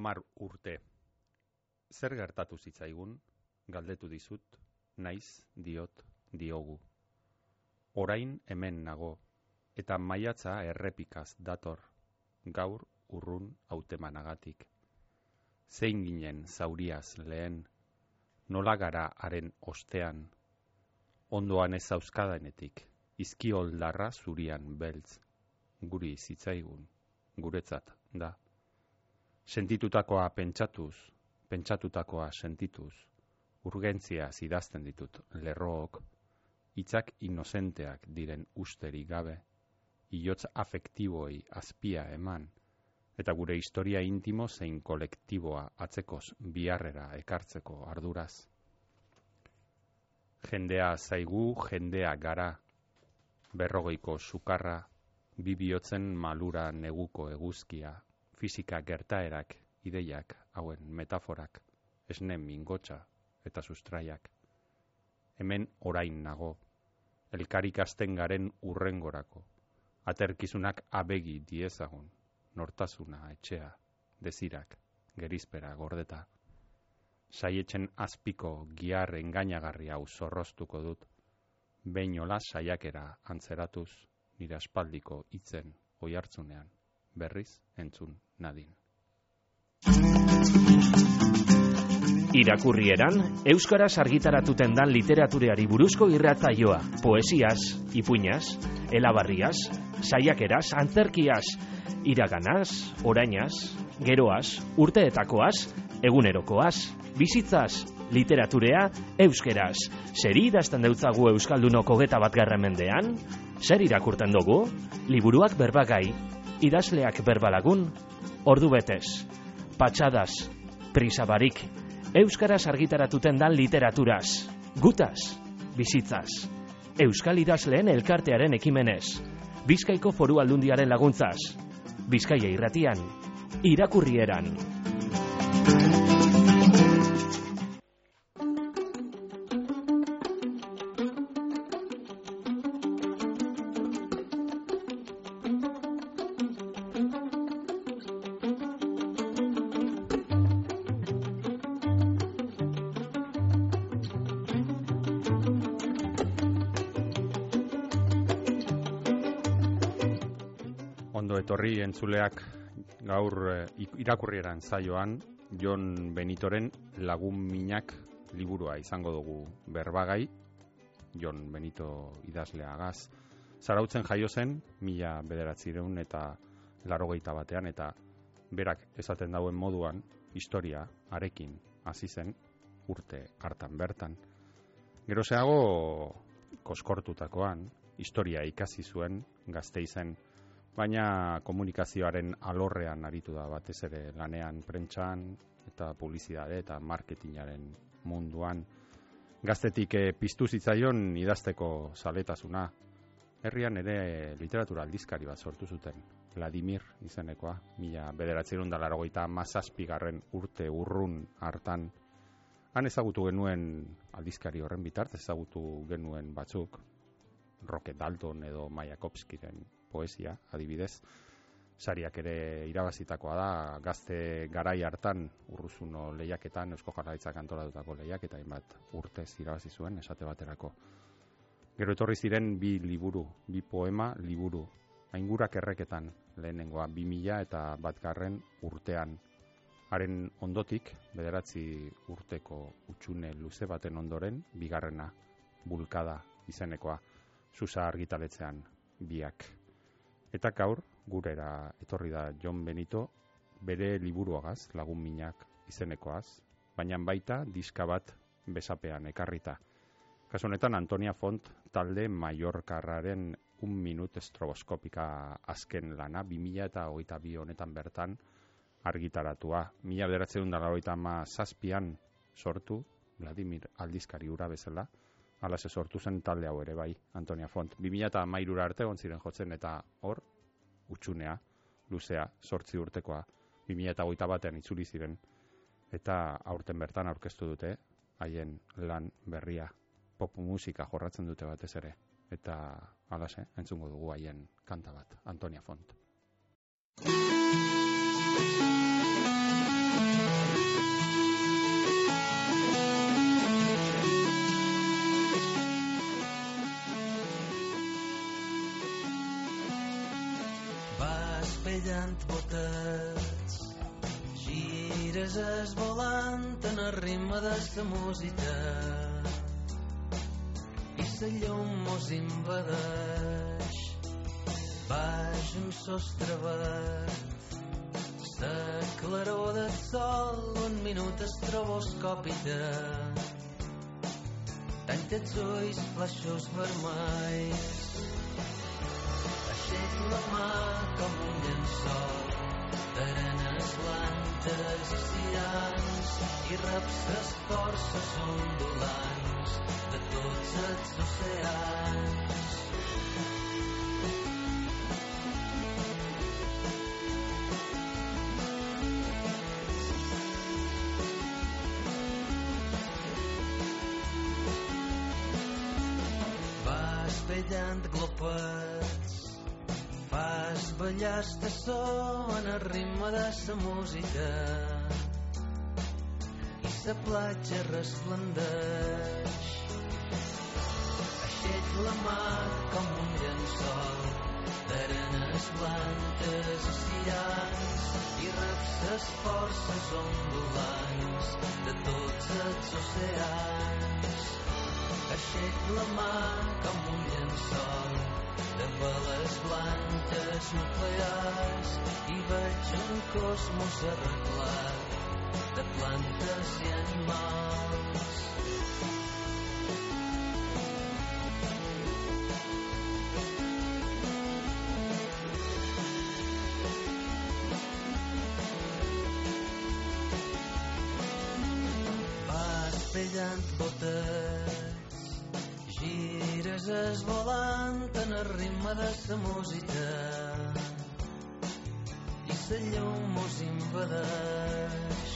Amar urte. Zer gertatu zitzaigun, galdetu dizut, naiz diot diogu. Orain hemen nago, eta maiatza errepikaz dator, gaur urrun hautemanagatik. Zein ginen zauriaz lehen, nola gara haren ostean, ondoan ez zauzkadanetik, izkioldarra zurian beltz, guri zitzaigun, guretzat da. Sentitutakoa pentsatuz, pentsatutakoa sentituz, urgentzia zidazten ditut lerrook, hitzak inozenteak diren usteri gabe, iotz afektiboi azpia eman, eta gure historia intimo zein kolektiboa atzekoz biharrera ekartzeko arduraz. Jendea zaigu, jendea gara, berrogeiko sukarra, bibiotzen malura neguko eguzkia, fisika gertaerak, ideiak, hauen metaforak, esne mingotxa eta sustraiak. Hemen orain nago, elkarik asten garen urrengorako, aterkizunak abegi diezagun, nortasuna etxea, dezirak, gerizpera gordeta. Saietzen azpiko giar engainagarri hau zorroztuko dut, beinola saiakera antzeratuz, nire aspaldiko hitzen oi hartzunean berriz entzun nadin. Irakurrieran, Euskaraz argitaratuten dan literatureari buruzko irratzaioa, poesiaz, ipuñaz, elabarriaz, saiakeraz, antzerkiaz, iraganaz, orainaz, geroaz, urteetakoaz, egunerokoaz, bizitzaz, literaturea, euskeraz. Zer idazten deutzagu Euskaldunoko geta bat mendean? Zer irakurten dugu? Liburuak berbagai, idazleak berbalagun, ordu betez, patxadas, prisabarik, euskaraz argitaratuten dan literaturaz, gutaz, bizitzaz, euskal idazleen elkartearen ekimenez, bizkaiko foru aldundiaren laguntzaz, bizkaia irratian, irakurrieran. Entzuleak gaur eh, irakurrieran zaioan Jon Benitoren lagun minak liburua izango dugu. Berbagai Jon Benito idazleagaz. Zarautzen jaio zen mila bederatzireun eta larogeita batean eta berak esaten dauen moduan historia arekin hasi zen urte hartan bertan. Geroseago koskortutakoan historia ikasi zuen gazte izen baina komunikazioaren alorrean aritu da batez ere lanean prentxan eta publizitate eta marketingaren munduan. Gaztetik e, piztu zitzaion idazteko zaletasuna. Herrian ere literatura aldizkari bat sortu zuten. Vladimir izenekoa mila bederatzerun da mazazpigarren urte urrun hartan. Han ezagutu genuen aldizkari horren bitart ezagutu genuen batzuk Rocket Dalton edo Mayakovskiren poesia, adibidez, sariak ere irabazitakoa da, gazte garai hartan urruzuno lehiaketan, eusko jarraitzak antolatutako lehiaketa, bat urtez irabazi zuen, esate baterako. Gero etorri ziren bi liburu, bi poema liburu, aingurak erreketan lehenengoa, bi mila eta batgarren urtean. Haren ondotik, bederatzi urteko utxune luze baten ondoren, bigarrena, bulkada izenekoa, susa argitaletzean biak. Eta gaur, gurera etorri da John Benito, bere liburuagaz, lagun minak izenekoaz, baina baita diska bat besapean ekarrita. Kasu honetan Antonia Font talde Mallorcarraren un minut estroboskopika azken lana, 2000 eta hogeita bi honetan bertan argitaratua. Mila bederatzen dara hogeita ma zazpian sortu, Vladimir aldizkari ura bezala, ala se sortu zen talde hau ere bai, Antonia Font. 2000 eta mairura arte ziren jotzen eta hor, utxunea, luzea, sortzi urtekoa, 2000 eta goita batean itzuli ziren, eta aurten bertan aurkeztu dute, haien lan berria, pop musika jorratzen dute batez ere, eta alase, entzungo dugu haien kanta bat. Antonia Font. Pellant botets gires es volant en el ritme de sa música. I sa llum mos invadeix. Baix un sostre verd. Sa claror del sol un minut estroboscòpita tanca els ulls flaixos vermells aixec la mà com un llençol d'arenes blanques i cirans i reps les forces ondulants de tots els oceans ballar estaçó en el ritme de sa música i sa platja resplendeix. Aixec la mà com un llençol d'arenes blanques i reps les forces ondulants de tots els oceans. Aixec la mà com un llençol de veles blanques nuclears i veig un cosmos arreglat de plantes i animals. Vas pellant botets gires es volant en el ritme de sa música i sa llum mos invadeix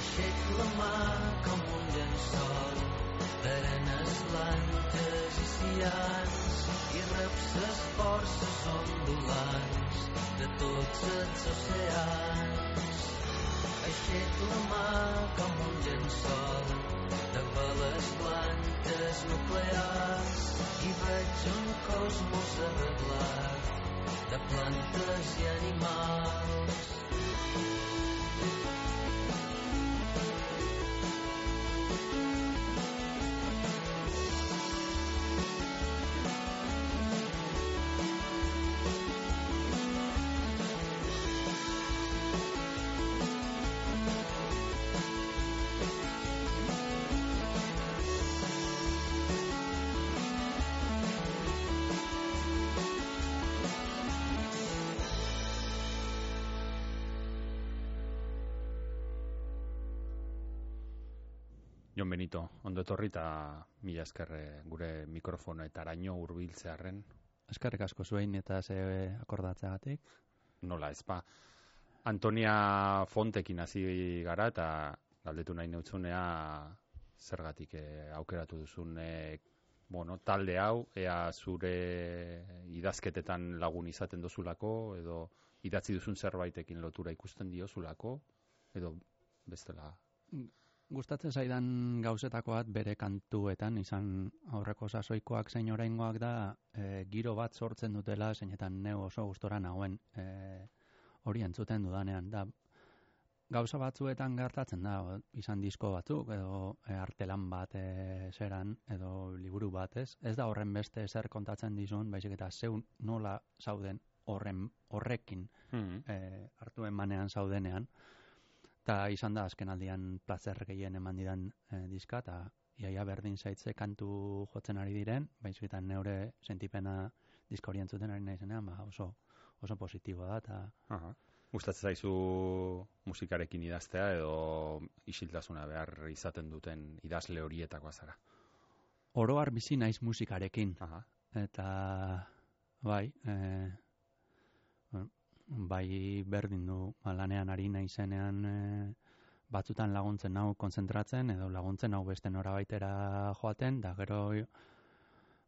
aixec la mà com un llençol d'arenes blanques i cians i reps les forces ondulants de tots els oceans aixec la mà com un llençol de veles blanques nuclears i veig un cosmos arreglat de plantes i animals. Jon Benito, ondo etorri eta mila esker eh, gure mikrofono eta araño hurbiltzearren Eskerrik asko zuein eta ze akordatzeagatik. nola ezpa. Antonia Fontekin hasi gara eta galdetu nahi neutzunea zergatik eh, aukeratu duzun eh, bueno, talde hau, ea zure idazketetan lagun izaten dozulako, edo idatzi duzun zerbaitekin lotura ikusten diozulako, edo bestela. Gustatzen zaidan gauzetako bat bere kantuetan izan aurreko sasoikoak zein oraingoak da e, giro bat sortzen dutela zeinetan neu oso gustora nagoen e, hori entzuten dudanean da gauza batzuetan gertatzen da izan disko batzuk edo e, artelan bat e, zeran edo liburu bat ez ez da horren beste zer kontatzen dizun baizik eta zeu nola zauden horren horrekin Hmm. e, hartu emanean zaudenean. Eta izan da azken aldian plazer gehien eman didan e, diska, eta iaia berdin zaitze kantu jotzen ari diren, baizuetan neure sentipena diska hori entzuten ari naizenean, ba oso, oso positiboa da, eta Aha. Gustatzen zaizu musikarekin idaztea edo isiltasuna behar izaten duten idazle horietakoa zara. oroar bizi naiz musikarekin, Aha. eta bai, e, bueno, bai berdin du ba, lanean ari naizenean e, batzutan laguntzen hau konzentratzen edo laguntzen hau beste norabaitera joaten da gero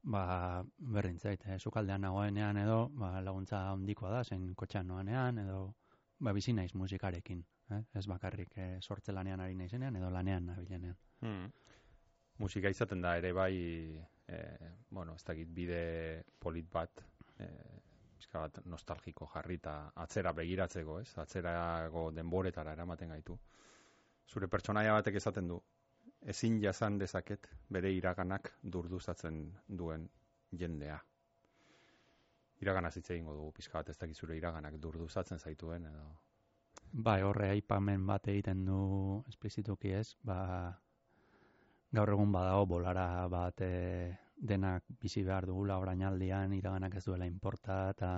ba berdin zait e, sukaldean nagoenean edo ba, laguntza handikoa da zen kotxean noanean edo ba bizi naiz musikarekin eh? ez bakarrik e, sortze lanean ari naizenean edo lanean nabilenean Hmm. Musika izaten da ere bai, e, bueno, ez dakit bide polit bat, e, pizka bat nostalgiko jarrita atzera begiratzeko, ez? Atzerago denboretara eramaten gaitu. Zure pertsonaia batek esaten du, ezin jasan dezaket bere iraganak durduzatzen duen jendea. Iragana hitz egingo dugu pizka bat ez dakit zure iraganak durduzatzen zaituen edo Bai, horre aipamen bat egiten du esplizituki ez, ba, gaur egun badago bolara bat e, denak bizi behar dugula orainaldian iraganak ez duela inporta eta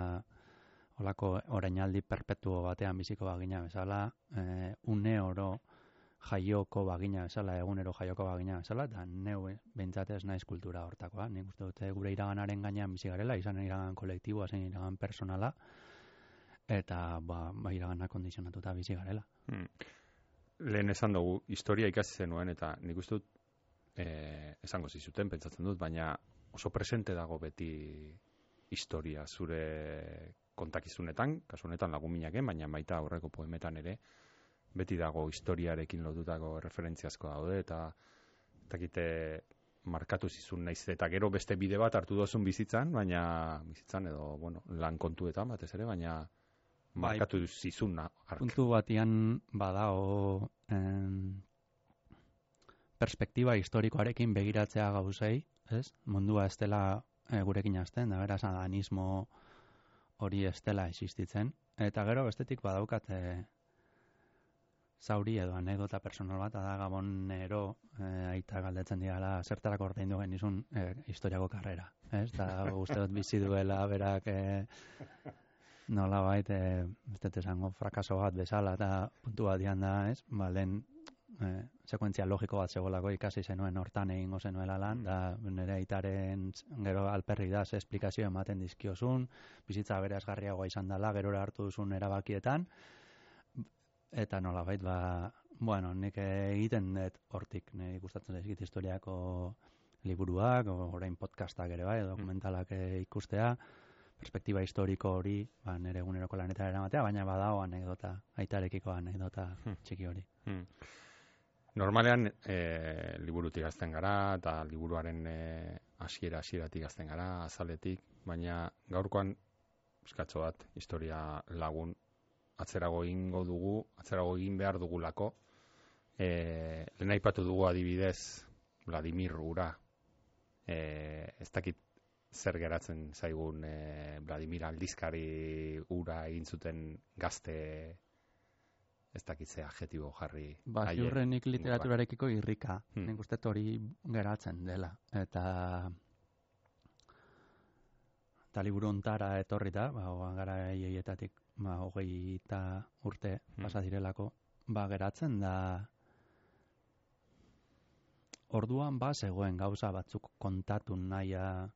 holako orainaldi perpetuo batean biziko bagina bezala, e, une oro jaioko bagina bezala, egunero jaioko bagina bezala, eta neu eh, behintzat ez naiz kultura hortakoa. Nik uste dute gure iraganaren gainean bizi garela, izan iragan kolektiboa, zein iragan personala, eta ba, ba iragana kondizionatuta bizi garela. Hmm. Lehen esan dugu, historia ikasi zenuen, eta nik uste dut, eh, esango zizuten, pentsatzen dut, baina oso presente dago beti historia zure kontakizunetan, kasu honetan laguminaken, baina baita aurreko poemetan ere, beti dago historiarekin lotutako referentziazko daude, eta dakite markatu zizun naiz eta gero beste bide bat hartu dozun bizitzan, baina bizitzan edo, bueno, lan kontuetan batez ere, baina markatu zizun ark. Puntu batian badao em, perspektiba historikoarekin begiratzea gauzei, ez? Mundua ez dela e, gurekin hasten, da beraz adanismo hori ez dela existitzen. Eta gero bestetik badaukat e, zauri edo anekdota personal bat, da gabonero e, aita galdetzen diala zertarako ordein duen izun e, historiako karrera. Ez? Da uste dut bizi duela berak e, nola bait, e, ez dut esango frakaso bat bezala eta puntu bat dian da, ez? Ba, lehen e, sekuentzia logiko bat segolako ikasi zenuen hortan egingo zenuela lan, da nire aitaren gero alperri da, ze esplikazio ematen dizkiozun, bizitza berazgarriagoa izan dela, gero hartu duzun erabakietan, eta nola bait, ba, bueno, nik egiten dut hortik, nik gustatzen dizkit historiako liburuak, orain podcastak ere bai, dokumentalak eh, ikustea, perspektiba historiko hori, ba, nire eguneroko lanetara eramatea, baina badago anekdota, aitarekiko anekdota Hmm. txiki hori. Hmm. Normalean e, liburutik gazten gara, eta liburuaren e, hasiera hasieratik gazten gara, azaletik, baina gaurkoan eskatxo bat historia lagun atzerago egingo dugu, atzerago egin behar dugulako. E, lehen aipatu dugu adibidez Vladimir Ura. E, ez dakit zer geratzen zaigun e, Vladimir aldizkari ura egin zuten gazte ez dakit ze adjetibo jarri. Ba, ziurrenik literaturarekiko irrika. Hmm. Nik uste hori geratzen dela. Eta eta liburu ontara etorri da, ba, gara eietatik ba, hogei eta urte Hmm. pasa direlako, ba, geratzen da orduan ba zegoen gauza batzuk kontatu naia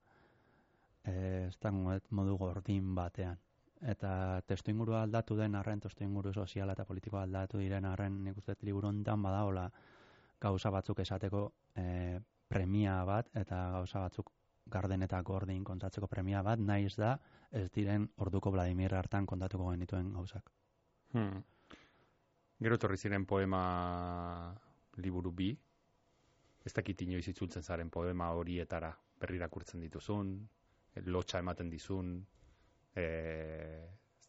eh, ez modu gordin batean. Eta testu ingurua aldatu den arren, testu inguru soziala eta politikoa aldatu diren arren, nik uste liburu honetan badaola gauza batzuk esateko eh, premia bat, eta gauza batzuk garden eta gordin kontatzeko premia bat, naiz da ez diren orduko Vladimir hartan kontatuko genituen gauzak. Hmm. Gero etorri ziren poema liburu bi, ez dakit inoiz itzultzen zaren poema horietara berrirakurtzen dituzun, lotxa ematen dizun, e,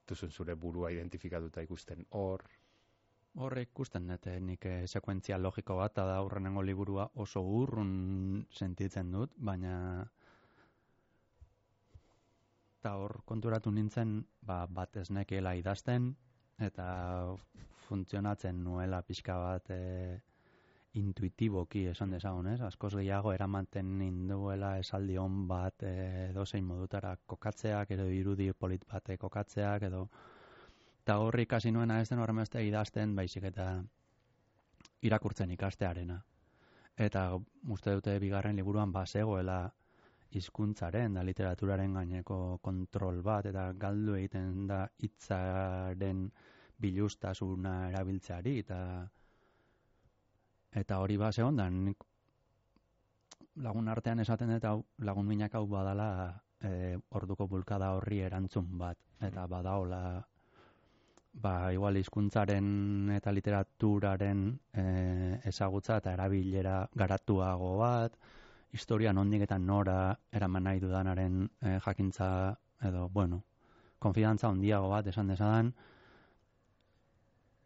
duzun zure burua identifikatuta ikusten hor, Horre ikusten dut, eh, nik eh, sekuentzia logiko bat, da aurrenengo liburua oso urrun sentitzen dut, baina eta hor konturatu nintzen ba, bat ez nekiela idazten, eta funtzionatzen nuela pixka bat e, intuitiboki esan dezagun, ez? Askoz gehiago eramaten ninduela esaldi on bat e, edozein modutara kokatzeak, edo irudi polit bate kokatzeak, edo eta horri ikasi nuena ez den horremeste idazten, baizik eta irakurtzen ikastearena. Eta uste dute bigarren liburuan bazegoela hizkuntzaren da literaturaren gaineko kontrol bat eta galdu egiten da hitzaren bilustasuna erabiltzeari eta eta hori ba zegondan nik lagun artean esaten hau lagun minak hau badala e, orduko bulkada horri erantzun bat. Eta badaola ba, igual hizkuntzaren eta literaturaren e, ezagutza eta erabilera garatuago bat, historia nondik eta nora eraman nahi dudanaren e, jakintza edo, bueno, konfidantza handiago bat esan desadan,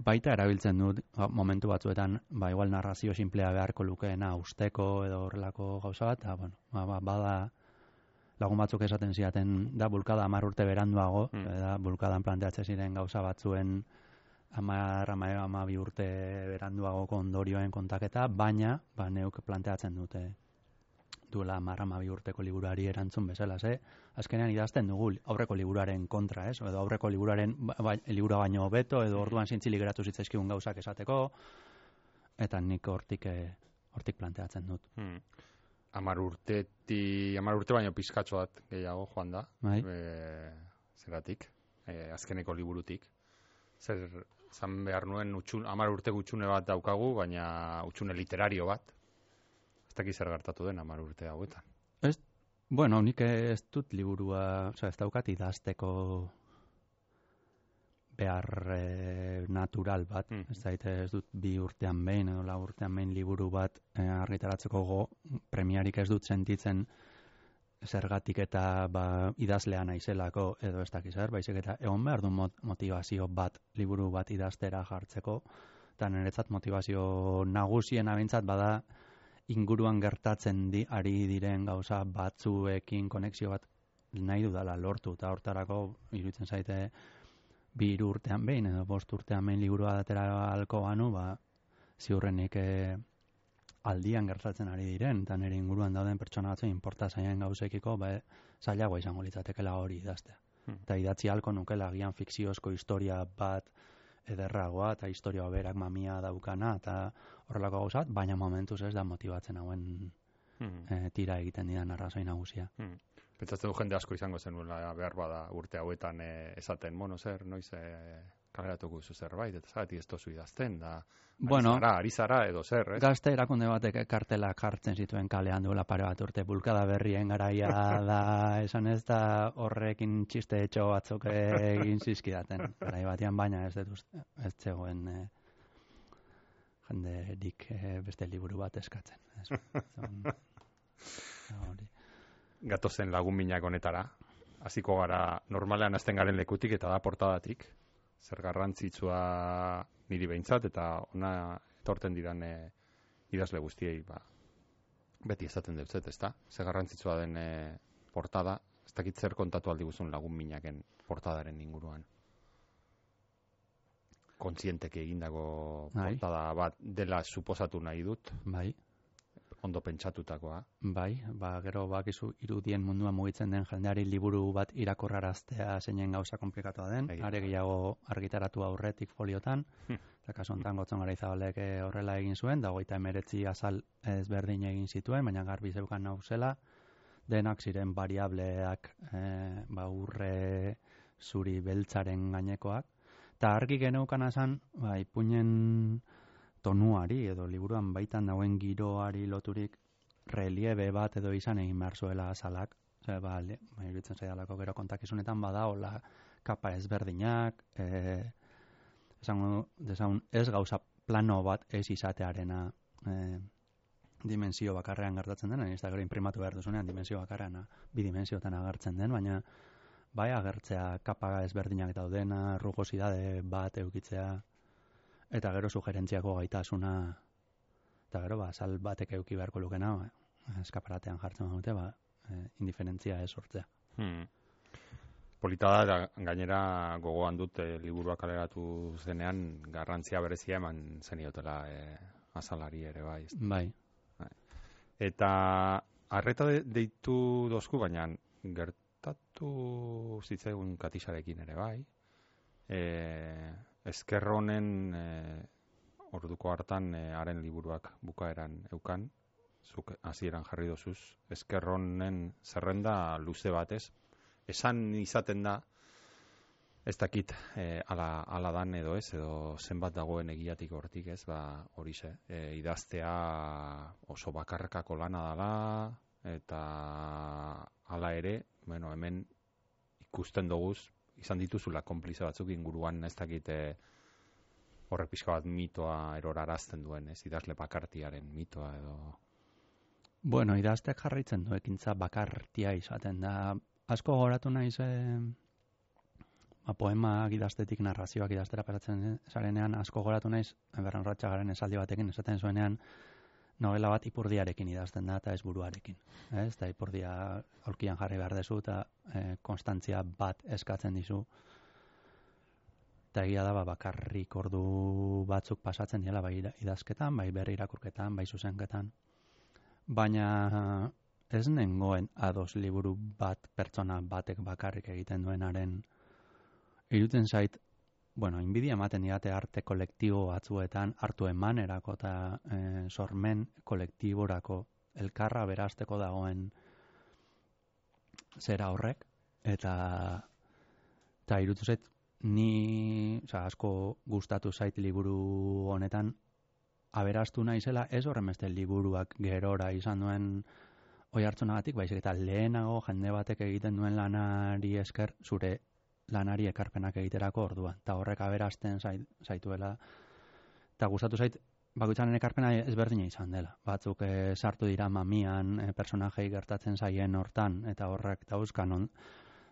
baita erabiltzen dut ba, momentu batzuetan, ba, igual narrazio simplea beharko lukeena usteko edo horrelako gauza bat, eta, bueno, ba, ba, bada lagun batzuk esaten ziaten da bulkada amar urte beranduago, Mm. da bulkadan planteatzen ziren gauza batzuen amar, amar, amar bi urte beranduago ondorioen kontaketa, baina, ba, neuk planteatzen dute duela amar, amar bi urteko liburuari erantzun bezala, ze, azkenean idazten dugu aurreko liburuaren kontra, ez? Edo aurreko liburuaren ba, ba, liburua baino hobeto edo orduan zintzilik geratu zitzaizkigun gauzak esateko eta nik hortik eh, hortik planteatzen dut. Hmm. Amar urteti, amar urte baino pizkatxo bat gehiago joan da. Bai. E, zeratik, e, azkeneko liburutik. Zer, zan behar nuen utxun, amar urte gutxune bat daukagu, baina utxune literario bat. Ez dakit zer gertatu den amar urte hauetan. Bueno, nik ez dut liburua, osea, ez daukat idazteko behar eh, natural bat, Mhm. ez daite ez dut bi urtean behin edo lau urtean behin liburu bat eh, argitaratzeko go premiarik ez dut sentitzen zergatik eta ba, idazlea naizelako edo ez dakiz zer, baizik eta egon behar du mot- motivazio bat liburu bat idaztera jartzeko, eta niretzat motivazio nagusien abintzat bada inguruan gertatzen di, ari diren gauza batzuekin konexio bat nahi dudala lortu, eta hortarako iruditzen zaite bi hiru urtean behin edo bost urtean behin liburua datera alko banu, ba, ziurrenik eh, aldian gertatzen ari diren, eta nire inguruan dauden pertsona batzuen inporta zaien gauzekiko, ba, zailagoa izango litzatekela hori idaztea. Hmm. Eta idatzi halko nukela agian fikziozko historia bat ederragoa, eta historia berak mamia daukana, eta horrelako gauzat, baina momentuz ez da motibatzen hauen Hmm. e, tira egiten didan arrazoi nagusia. Hmm. Pentsatzen du jende asko izango zenuela behar bada urte hauetan eh, esaten, bueno, zer, noiz eh, kaleratuko zu zerbait, eta zagati ez tozu idazten, da, ari zara, ari zara, edo zer, ez? Gazte erakunde batek kartelak jartzen zituen kalean duela pare bat urte bulkada berrien garaia da esan ez da horrekin txiste etxo batzuk egin zizkidaten. Garai batean baina ez dut ez zegoen eh, jenderik eh, beste liburu bat eskatzen. Ez, hori. gatozen lagun minak honetara. Hasiko gara normalean hasten garen lekutik eta da portadatik. Zer garrantzitsua niri behintzat eta ona etorten diran e, idazle guztiei ba, beti esaten dut zet, ezta? Zer garrantzitsua den e, portada, ez dakit zer kontatu aldi guzun lagun minaken portadaren inguruan. Kontzienteke egindako Bai. portada bat dela suposatu nahi dut, Bai, ondo pentsatutakoa. bai, ba, gero bakizu irudien mundua mugitzen den jendeari liburu bat irakurraraztea zeinen gauza komplikatua den, Egia. are gehiago argitaratu aurretik foliotan, Hm. eta kasu honetan gotzon gara izabalek eh, horrela egin zuen, da hogeita emeretzi azal ezberdin egin zituen, baina garbi zeukan nauzela, denak ziren variableak eh, ba, urre zuri beltzaren gainekoak, eta argi geneukan azan, ba, ipuinen tonuari edo liburuan baitan dagoen giroari loturik relieve bat edo izan egin behar zuela azalak. Zer, ba, ba, iruditzen zaidalako gero kontakizunetan badaola kapa ezberdinak, e, esango dezagun ez gauza plano bat ez izatearena e, dimensio bakarrean gertatzen dena, ez da gero imprimatu behar duzunean dimensio bakarrean bi dimensiotan agertzen den, baina bai agertzea kapa ezberdinak daudena, rugosidade bat eukitzea, eta gero sugerentziako gaitasuna, eta gero ba, sal batek euki beharko lukena, ba, eskaparatean jartzen dute, ba, e, indiferentzia ez sortzea. Hmm. Polita da, gainera gogoan dut e, liburua kaleratu zenean garrantzia berezia eman zeniotela e, azalari ere bai. ez? Bai, Eta arreta de, deitu dozku, baina gertatu zitzaigun katisarekin ere bai. E, ezkerronen e, orduko hartan e, haren liburuak bukaeran eukan, zuk hasieran jarri dozuz, ezkerronen zerrenda luze batez, esan izaten da, ez dakit e, ala, ala dan edo ez, edo zenbat dagoen egiatik hortik ez, ba horixe, e, idaztea oso bakarkako lana dala, eta hala ere, bueno, hemen ikusten doguz, izan dituzula konplize batzuk inguruan, ez dakit e, horrek pixka bat mitoa erorarazten duen, ez, idazle bakartiaren mitoa edo... Bueno, idaztek jarraitzen du ekintza bakartia izaten da. Asko goratu naiz e, ba, poemak idaztetik narrazioak idaztera pasatzen zarenean asko goratu naiz Berran Ratxagaren esaldi batekin esaten zuenean novela bat ipurdiarekin idazten da eta ez buruarekin. Ez? Eta ipurdia aurkian jarri behar dezu eta e, konstantzia bat eskatzen dizu. Eta egia da ba, bakarrik ordu batzuk pasatzen diela bai idazketan, bai berri irakurketan, bai zuzenketan. Baina ez nengoen ados liburu bat pertsona batek bakarrik egiten duenaren iruten zait bueno, inbidia ematen diate arte kolektibo batzuetan hartu emanerako eta e, sormen kolektiborako elkarra berasteko dagoen zera horrek. Eta eta irutu zait ni oza, asko gustatu zait liburu honetan aberastu naizela ez horremeste liburuak gerora izan duen oi hartzunagatik, baizik eta lehenago jende batek egiten duen lanari esker zure lanari ekarpenak egiterako orduan. Ta horrek aberasten zaituela. Ta gustatu zait bakoitzaren ekarpena ezberdina izan dela. Batzuk e, sartu dira mamian e, personajei gertatzen zaien hortan eta horrek dauzkanon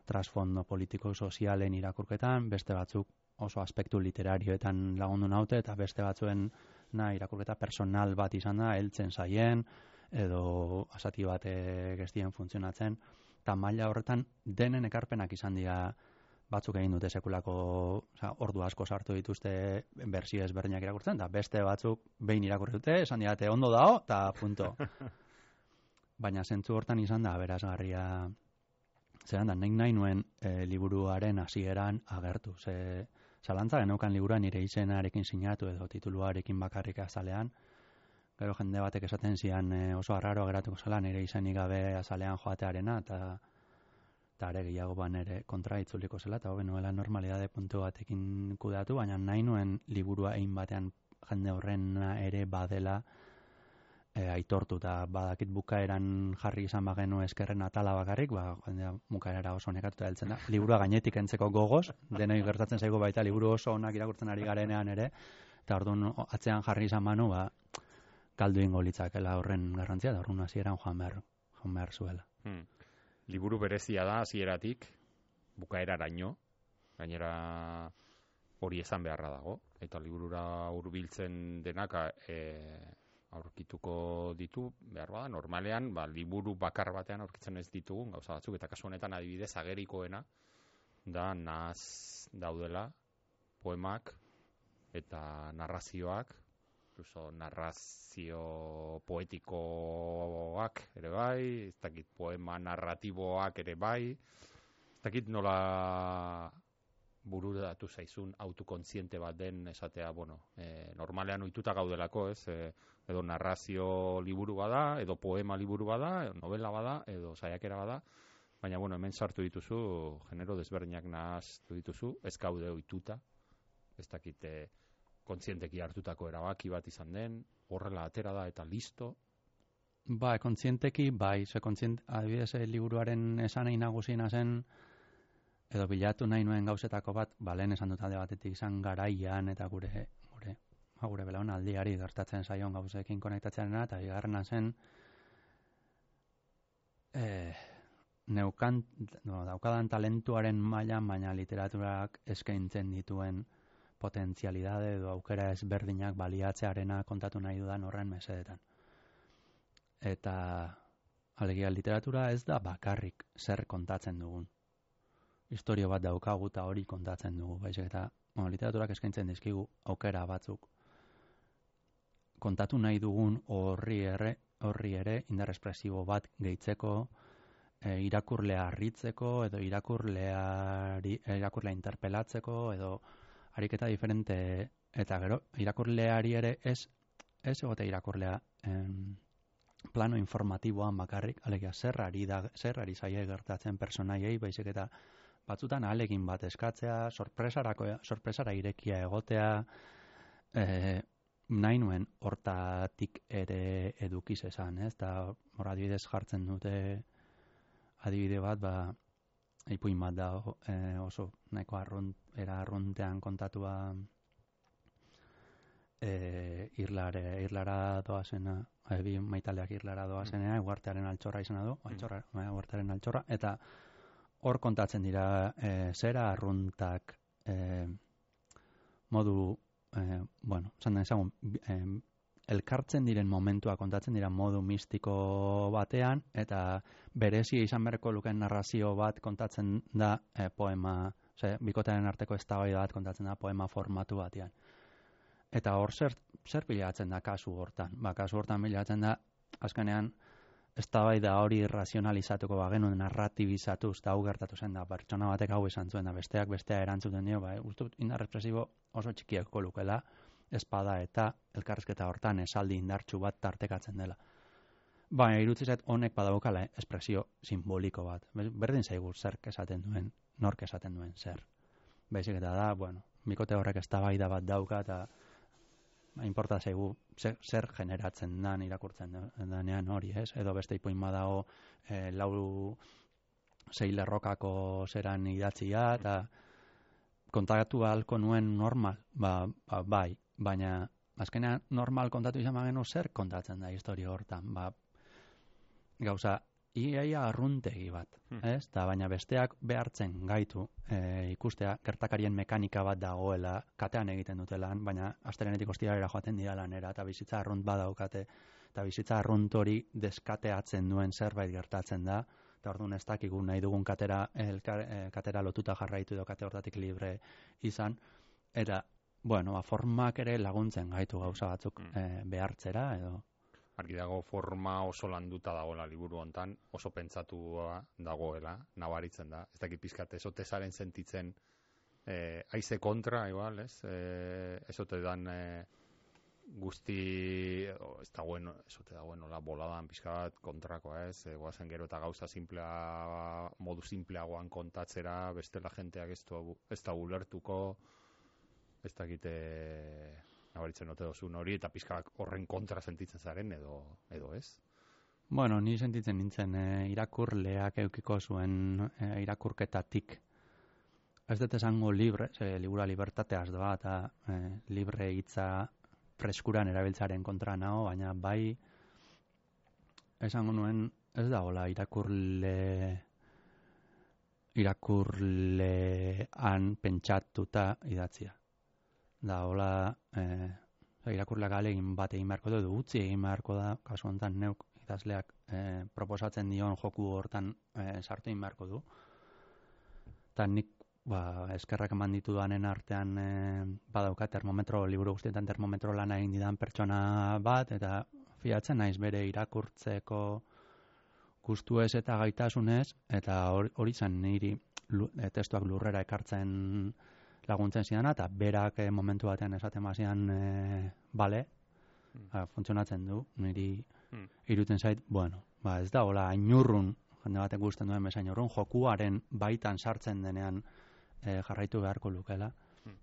trasfondo politiko sozialen irakurketan, beste batzuk oso aspektu literarioetan lagundu naute eta beste batzuen na irakurketa personal bat izan da heltzen zaien, edo asati bat gestien funtzionatzen, eta maila horretan denen ekarpenak izan dira batzuk egin dute sekulako oza, ordu asko sartu dituzte bersio ezberdinak irakurtzen, da beste batzuk behin irakurri dute, esan diate ondo dao, eta punto. Baina zentzu hortan izan da, berazgarria, zeran da, nahi nahi nuen e, liburuaren hasieran agertu. Ze, zalantza genaukan liburuan nire izenarekin sinatu edo tituluarekin bakarrik azalean, gero jende batek esaten zian e, oso arraro geratuko zela nire izenik gabe azalean joatearena eta eta ere gehiago ban ere kontra itzuliko zela eta hobe nuela normalidade puntu batekin kudatu, baina nahi nuen liburua egin batean jende horren ere badela e, aitortu eta badakit bukaeran jarri izan bagenu eskerren atala bakarrik, ba, jendea bukaerara oso nekatuta heltzen da. Liburua gainetik entzeko gogoz, denoi gertatzen zaigu baita liburu oso onak irakurtzen ari garenean ere, eta orduan atzean jarri izan banu, ba, galdu ingo litzakela horren garrantzia, da horren hasieran joan behar, joan behar zuela. Hmm. Liburu berezia da hasieratik bukaeraraino, gainera hori esan beharra dago, eta liburura hurbiltzen denak e, aurkituko ditu, behar bada, normalean, ba, liburu bakar batean aurkitzen ez ditugun, gauza batzuk, eta kasu honetan adibidez agerikoena, da naz daudela, poemak, eta narrazioak, incluso narrazio poetikoak ere bai, ez dakit poema narratiboak ere bai, ez dakit nola buru datu zaizun autokontziente bat den esatea, bueno, e, normalean oituta gaudelako, ez, e, edo narrazio liburu bada, edo poema liburu bada, novela bada, edo saiakera bada, baina, bueno, hemen sartu dituzu, genero desberdinak nahaztu dituzu, ez gaude oituta, ez dakit, e, kontzienteki hartutako erabaki bat izan den, horrela atera da eta listo. Ba, kontzienteki, bai, ze kontzient, adibidez, eh, liburuaren esan egin nagusina zen, edo bilatu nahi nuen gauzetako bat, ba, lehen esan dut alde batetik izan garaian eta gure, gure, ba, gure belaun aldiari gertatzen zaion gauzekin konektatzen eta bigarrena zen, e, neukan, no, daukadan talentuaren maila, baina literaturak eskaintzen dituen, potentzialidade edo aukera ezberdinak baliatzearena kontatu nahi dudan horren mesedetan. Eta alegia literatura ez da bakarrik zer kontatzen dugun. Historio bat daukagu eta hori kontatzen dugu. Baizik eta bueno, literaturak eskaintzen dizkigu aukera batzuk kontatu nahi dugun horri ere, horri ere indar espresibo bat gehitzeko, e, irakurlea harritzeko edo irakurleari irakurlea interpelatzeko edo ariketa diferente eta gero irakurleari ere ez ez egote irakurlea em, plano informatiboan bakarrik, alegia zerrari da zerrari saia gertatzen personaiei baizik eta batzutan alegin bat eskatzea, sorpresarako sorpresara irekia egotea, eh nahi nuen hortatik ere edukiz esan, ez? Da hor adibidez jartzen dute adibide bat, ba ipuin bat da e, oso nahiko arrunt, era arruntean kontatua e, irlare, irlara doazena, e, bi maitaleak irlara doazena, mm. uartearen altxorra izena du, altxorra, mm. uartearen altxorra, eta hor kontatzen dira e, zera arruntak e, modu, e, bueno, zan da ezagun, e, elkartzen diren momentua kontatzen dira modu mistiko batean, eta berezia izan berko luken narrazio bat kontatzen da e, poema, ze, bikotaren arteko ez bat kontatzen da poema formatu batean. Eta hor zer, zer bilatzen da kasu hortan? Ba, kasu hortan bilatzen da, azkenean, eztabaida hori razionalizatuko bagenu narratibizatu eta hau gertatu zen da pertsona batek hau esan zuen da besteak bestea erantzuten dio ba ustut indar espresibo oso txikiako lukela espada eta elkarrezketa hortan esaldi indartsu bat tartekatzen dela. Baina irutzi zait honek badaukala espresio simboliko bat. Berdin zaigu zer esaten duen nork esaten duen zer. Baizik eta da bueno mikote horrek eztabaida bat dauka eta ba, importa zaigu zer, zer generatzen dan irakurtzen denean hori, ez? Edo beste ipuin badago e, lau zei lerrokako zeran idatzia, eta kontatu halko nuen normal, ba, ba, bai, baina azkenean normal kontatu izan magenu zer kontatzen da historia hortan, ba, gauza iaia arruntegi bat, hmm. ez? Ta baina besteak behartzen gaitu e, ikustea gertakarien mekanika bat dagoela katean egiten dutelan, baina astelenetik ostiralera joaten dira lanera eta bizitza arrunt badaukate eta bizitza arrunt hori deskateatzen duen zerbait gertatzen da eta orduan ez dakigu nahi dugun katera, elkar, e, katera lotuta jarraitu edo kate hortatik libre izan, eta, bueno, ba, formak ere laguntzen gaitu gauza batzuk hmm. e, behartzera, edo argi dago forma oso landuta dagoela liburu hontan, oso pentsatua dagoela, nabaritzen da. Ez dakit pizkat esotezaren sentitzen eh aize kontra igual, ez? Eh esote dan eh guzti ez da bueno, esote da bueno, la boladan pizkat kontrakoa, ez? E, goazen gero eta gauza simplea modu simpleagoan kontatzera, bestela jenteak ez du ez da ulertuko ez dakite nabaritzen ote dozun hori, eta pizkak horren kontra sentitzen zaren, edo, edo ez? Bueno, ni sentitzen nintzen e, irakurleak eukiko zuen e, irakurketatik. Ez dut esango libre, ze libura libertateaz doa, eta e, libre hitza freskuran erabiltzaren kontra nao, baina bai esango nuen ez da hola irakurle irakurlean pentsatuta idatzia da hola eh irakurla galegin bat egin beharko du utzi egin beharko da kasu hontan neuk idazleak eh, proposatzen dion joku hortan eh, sartu egin beharko du. Ta nik ba eskerrak eman ditudanen artean eh, badauka termometro liburu guztietan termometro lana egin didan pertsona bat eta fiatzen naiz bere irakurtzeko gustu ez eta gaitasunez eta hori zen niri testuak lurrera ekartzen laguntzen zidana, eta berak eh, momentu batean esaten bazian eh, bale, hmm. ba, funtzionatzen du, niri hmm. iruten zait, bueno, ba, ez da, hola, ainurrun, jende batek guztien duen bezain urrun, jokuaren baitan sartzen denean eh, jarraitu beharko lukela. Hmm.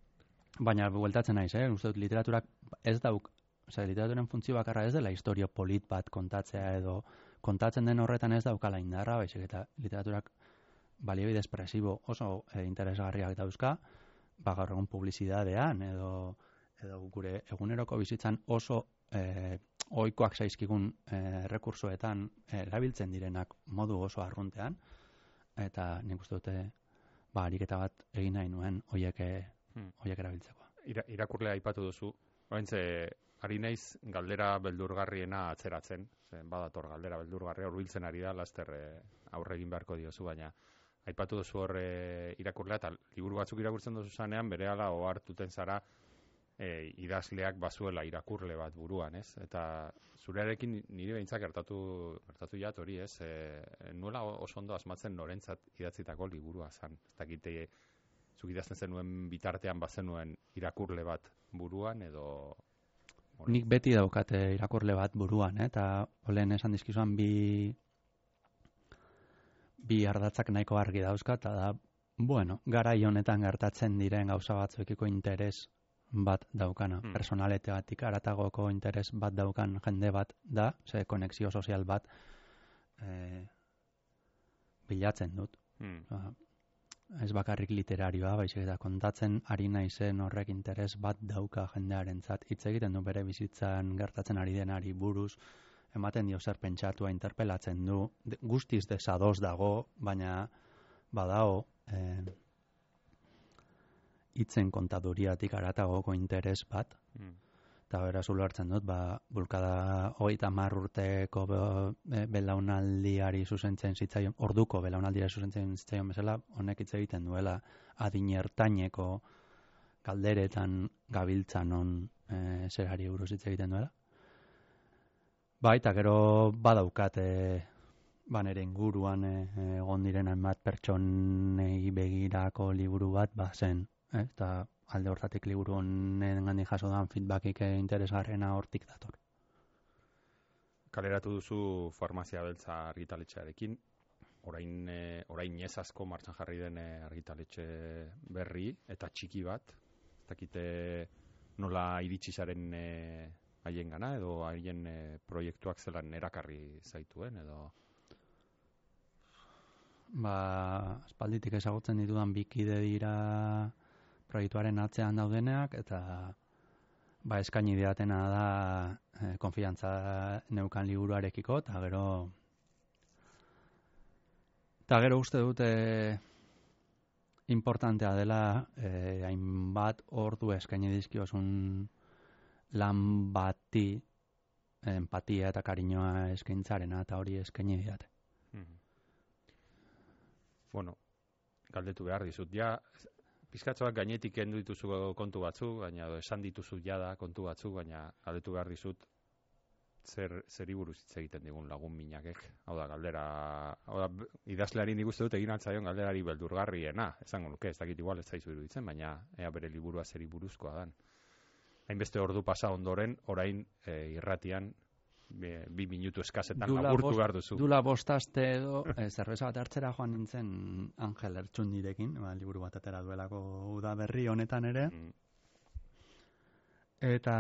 Baina, bueltatzen naiz, eh? uste dut, literaturak ez dauk, oza, literaturen funtzio bakarra ez dela historio polit bat kontatzea edo kontatzen den horretan ez daukala indarra, baizik eta literaturak baliabide espresibo oso e, interesgarriak dauzka, ba, gaur egun publizidadean edo, edo gure eguneroko bizitzan oso e, oikoak zaizkigun e, rekursoetan erabiltzen direnak modu oso arruntean eta nik uste dute ba, ariketa bat egin nahi nuen oiek, hmm. oiek erabiltzeko. Ira, irakurlea aipatu duzu, baintze, ari naiz galdera beldurgarriena atzeratzen, zen badator galdera beldurgarria urbiltzen ari da, laster aurre egin beharko diozu, baina aipatu duzu hor e, irakurlea, eta liburu batzuk irakurtzen duzu zanean, bere ala ohartuten zara e, idazleak bazuela irakurle bat buruan, ez? Eta zurearekin nire behintzak gertatu, gertatu jat hori, ez? E, nuela oso ondo asmatzen norentzat idatzitako liburua zan. Ez dakite, zuk idazten zenuen bitartean bazenuen irakurle bat buruan, edo... Nik beti daukate irakurle bat buruan, eta olen esan dizkizuan bi bi ardatzak nahiko argi dauzka, eta da, bueno, garai honetan gertatzen diren gauza batzuekiko interes bat daukana, hmm. personalete batik aratagoko interes bat daukan jende bat da, ze konexio sozial bat e, bilatzen dut. Hmm. Ba, ez bakarrik literarioa, baizik eta kontatzen ari naizen horrek interes bat dauka jendearentzat hitz egiten du bere bizitzan gertatzen ari denari buruz, ematen dio zer pentsatua interpelatzen du, guztiz desados dago, baina badao eh, itzen kontaduriatik aratagoko interes bat, Mm. eta beraz ulertzen dut, ba, bulkada hogeita mar urteko be, belaunaldiari zuzentzen zitzaion, orduko belaunaldiari zuzentzen zitzaion bezala, honek hitz egiten duela adin ertaineko galderetan gabiltzan on e, zerari buruz hitz egiten duela. Ba, eta gero badaukat e, ba, nire inguruan e, egon diren hainbat pertsonei begirako liburu bat, ba, zen, eh, eta alde hortatik liburu honen gandik jaso dan feedbackik eh, interesgarrena hortik dator. Kaleratu duzu farmazia beltza argitaletxearekin, orain, e, orain ez asko martxan jarri den argitaletxe berri eta txiki bat, ez dakite nola iritsi zaren e, haien gana, edo haien e, proiektuak zelan erakarri zaituen, edo... Ba, espalditik ezagutzen ditudan bikide dira proiektuaren atzean daudenak, eta ba, eskaini diatena da eh, konfiantza neukan liburuarekiko, eta gero eta gero uste dute importantea dela eh, hainbat ordu eskaini dizkiozun lan bati empatia eta kariñoa eskaintzarena eta hori eskaini diate. Mhm. Bueno, galdetu behar dizut, ja, pizkatzoak gainetik kendu dituzu kontu batzu, baina esan dituzu jada kontu batzu, baina galdetu behar dizut, zer, zeri buruz hitz egiten digun lagun minakek. Hau da, galdera, hau da, idazleari nik uste dut egin altzaion galderari beldurgarriena, esango nuke, ez dakit igual ez zaizu iruditzen, baina ea bere liburua zeri buruzkoa dan. Hainbeste ordu pasa ondoren, orain e, irratian, bi, bi minutu eskazetan Dula agurtu bost- behar duzu. Dula bostaste edo, e, zerbeza bat hartzera joan nintzen Angel Ertsundirekin, ba, liburu bat atera duelako uda berri honetan ere, Mm, eta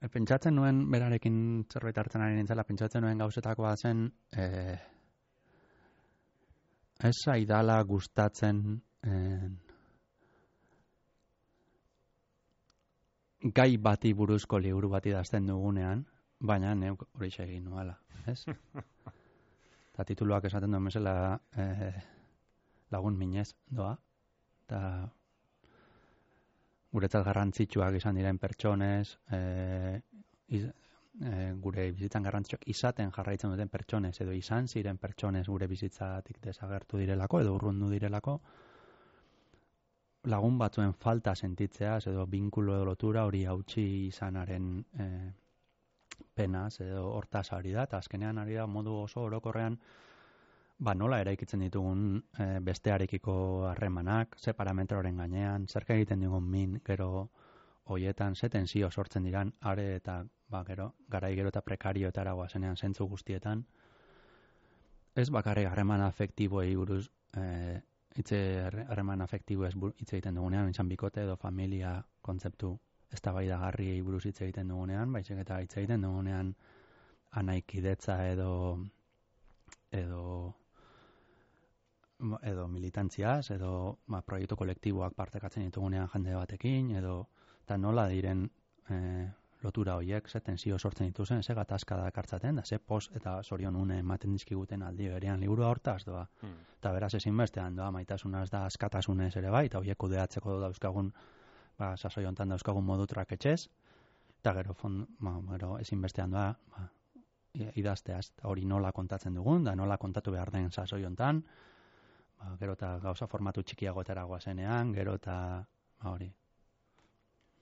e, pentsatzen nuen, berarekin zerbait hartzen ari nintzela, pentsatzen nuen gauzetakoa zen, e, ez zaidala gustatzen e, gai bati buruzko liburu bat idazten dugunean, baina neuk hori egin nuela, ez? Eta tituluak esaten duen bezala e, lagun minez doa, eta guretzat garrantzitsuak izan diren pertsonez, e, iz, e, gure bizitzan garrantzitsuak izaten jarraitzen duten pertsonez, edo izan ziren pertsonez gure bizitzatik desagertu direlako, edo urrundu direlako, lagun batzuen falta sentitzeaz, edo binkulo edo lotura hori hautsi izanaren e, penaz, edo hortaz ari da, eta azkenean ari da modu oso orokorrean, ba nola eraikitzen ditugun e, bestearekiko harremanak, ze parametroren gainean, zerka egiten digun min, gero hoietan ze tensio sortzen diran, are eta ba, gero, garai gero eta prekarioetara guazenean zentzu guztietan, ez bakarrik harreman afektiboei buruz, e, hitze harreman afektiboez bur- hitz egiten dugunean, izan bikote edo familia kontzeptu eztabaidagarriei buruz hitz egiten dugunean, baizik eta hitz egiten dugunean anaikidetza edo edo edo militantziaz, edo ma, proiektu kolektiboak partekatzen ditugunean jende batekin, edo eta nola diren e, lotura horiek, ze tensio sortzen dituzen, ze gatazka da kartzaten, da ze pos eta zorion une ematen dizkiguten aldi berean liburua hortaz doa. mm. Eta beraz ezinbestean doa, maitasunaz da askatasunez ere bai, eta horiek kudeatzeko dauzkagun, ba, sasoi hontan dauzkagun modu traketxez, eta gero, fon, ba, gero ezinbestean doa, ba, idazteaz, eta hori nola kontatzen dugun, da nola kontatu behar den sasoi hontan, ba, gero eta gauza formatu txikiagotara goazenean, gero eta, ba, hori,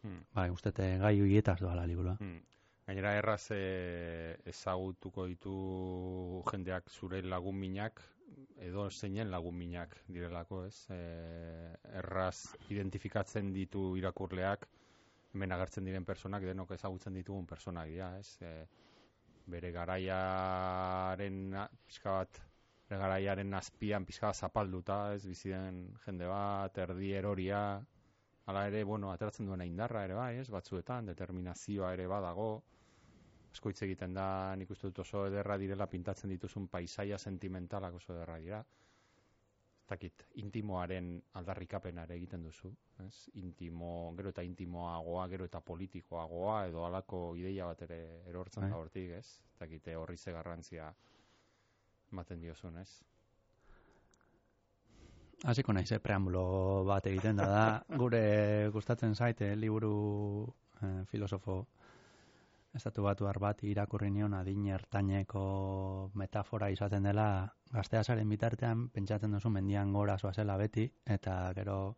Mm. bai, ustete gai huietaz doala liburua. Hmm. Gainera erraz e, ezagutuko ditu jendeak zure lagun minak edo zeinen lagun minak direlako, ez? E, erraz identifikatzen ditu irakurleak hemen agertzen diren personak denok ezagutzen ditugun personak dira, ez? E, bere garaiaren pixka bat bere garaiaren azpian pixka bat zapalduta, ez? Bizi den jende bat, erdi eroria, Hala ere, bueno, ateratzen duena indarra ere bai, ez, batzuetan, determinazioa ere badago, asko hitz egiten da, nik uste dut oso ederra direla pintatzen dituzun paisaia sentimentalak oso ederra dira. Ez dakit, intimoaren aldarrikapena ere egiten duzu, ez? Intimo, gero eta intimoagoa, gero eta politikoagoa, edo halako ideia bat ere erortzen Bai. da hortik, ez? Ez dakit, horri ze garrantzia ematen diozun, ez? Hasiko naiz eh, preambulo bat egiten da da gure gustatzen zaite liburu eh, filosofo estatu batuar bat irakurri nion adin ertaineko metafora izaten dela gazteazaren bitartean pentsatzen duzu mendian gora zela beti eta gero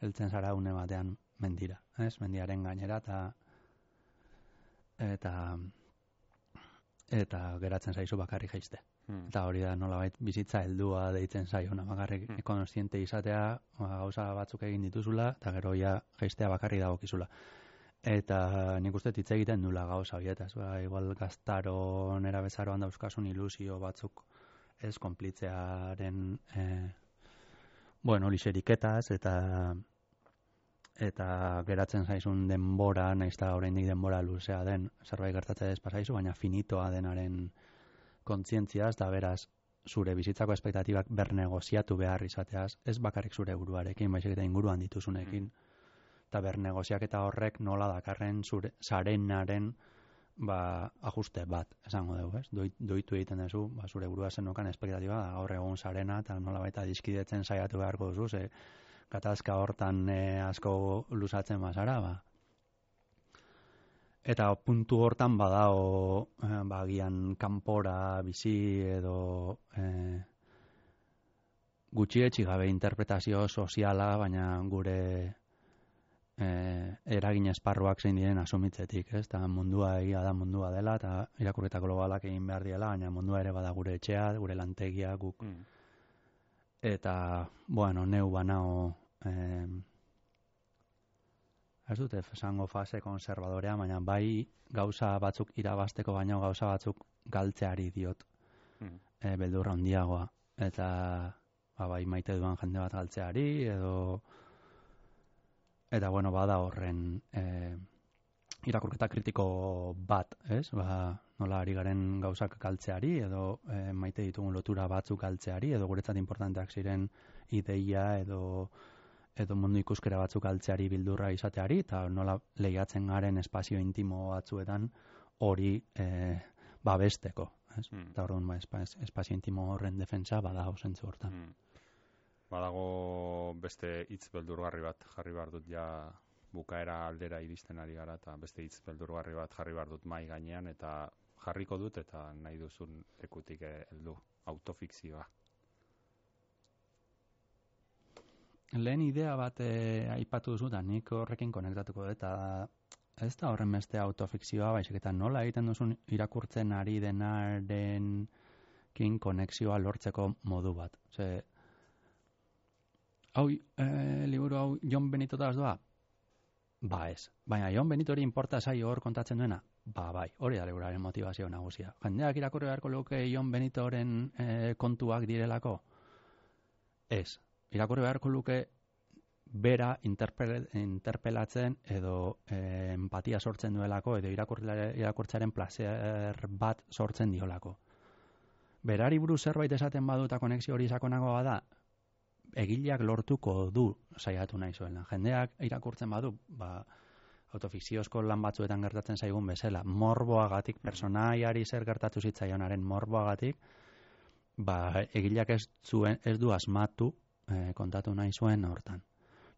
heltzen zara une batean mendira, ez? Mendiaren gainera eta eta eta geratzen zaizu bakarri jaiste. Hmm. Eta hori da nolabait bizitza heldua deitzen zaiona bakarrik Hmm. kontziente izatea, ba, gauza batzuk egin dituzula eta gero ja jaistea bakarri dagokizula. Eta nik uste hitz egiten dula gauza horietaz, ba, igual gaztaro nera bezaroan dauzkasun ilusio batzuk ez konplitzearen eh, bueno, liseriketaz eta eta geratzen zaizun denbora, naiz eta oraindik denbora luzea den, zerbait gertatzen ez pasaizu, baina finitoa denaren kontzientziaz, da beraz, zure bizitzako espektatibak bernegoziatu behar izateaz, ez bakarrik zure buruarekin, baizik eta inguruan dituzunekin, eta bernegoziak eta horrek nola dakarren zure zarenaren ba, ajuste bat, esango dugu, ez? Doit, doitu egiten duzu, ba, zure burua zenokan espektatiba, gaur egun zarena, eta nola baita dizkidetzen saiatu beharko duzu, ze gatazka hortan e, asko luzatzen bazara, ba. Eta puntu hortan badao, eh, ba, agian kanpora bizi edo eh, gutxietxi gabe interpretazio soziala, baina gure eh, eragin esparruak zein diren asumitzetik, ez? Ta mundua egia da mundua dela, eta irakurketa globalak egin behar diela, baina mundua ere bada gure etxea, gure lantegia, guk Hmm. eta, bueno, neu banao, eh, ez dute esango fase konservadorea, baina bai gauza batzuk irabasteko baino gauza batzuk galtzeari diot Hmm. e, beldurra handiagoa. Eta ba, bai maite duan jende bat galtzeari, edo eta bueno, bada horren e, irakurketa kritiko bat, ez? Ba, nola ari garen gauzak galtzeari, edo e, maite ditugun lotura batzuk galtzeari, edo guretzat importanteak ziren ideia edo edo mundu ikuskera batzuk altzeari bildurra izateari, eta nola lehiatzen garen espazio intimo batzuetan hori e, babesteko. Ez? Hmm. Eta orduan ba, espa, espazio intimo horren defentsa bada zentzu hortan. Hmm. Badago beste hitz beldurgarri bat jarri behar dut ja bukaera aldera iristen ari gara eta beste hitz beldurgarri bat jarri behar dut mai gainean eta jarriko dut eta nahi duzun ekutik eh, heldu autofikzioa. Lehen idea bat e, aipatu duzu da nik horrekin konektatuko eta ez da horren beste autofikzioa, baizik eta nola egiten duzun irakurtzen ari denaren kin konexioa lortzeko modu bat. Ze, hau, e, liburu hau Jon Benito da doa? Ba ez. Baina Jon Benito hori importa zaio hor kontatzen duena? Ba bai, hori da liburuaren motivazio nagusia. Jendeak irakurri beharko luke Jon Benitoren e, kontuak direlako? Ez. Irakurri beharko luke bera interpel, interpelatzen edo e, empatia sortzen duelako edo irakurtzare- irakurtzaren placer bat sortzen diolako. Berari buruz zerbait esaten badu eta konexio hori sakonago bada, egileak lortuko du saiatu nahi zuela. Jendeak irakurtzen badu, ba, autofikziozko lan batzuetan gertatzen zaigun bezala, morboagatik, personaiari zer gertatu zitzaionaren morboagatik, ba, egileak ez, zuen, ez du asmatu eh, kontatu nahi zuen hortan.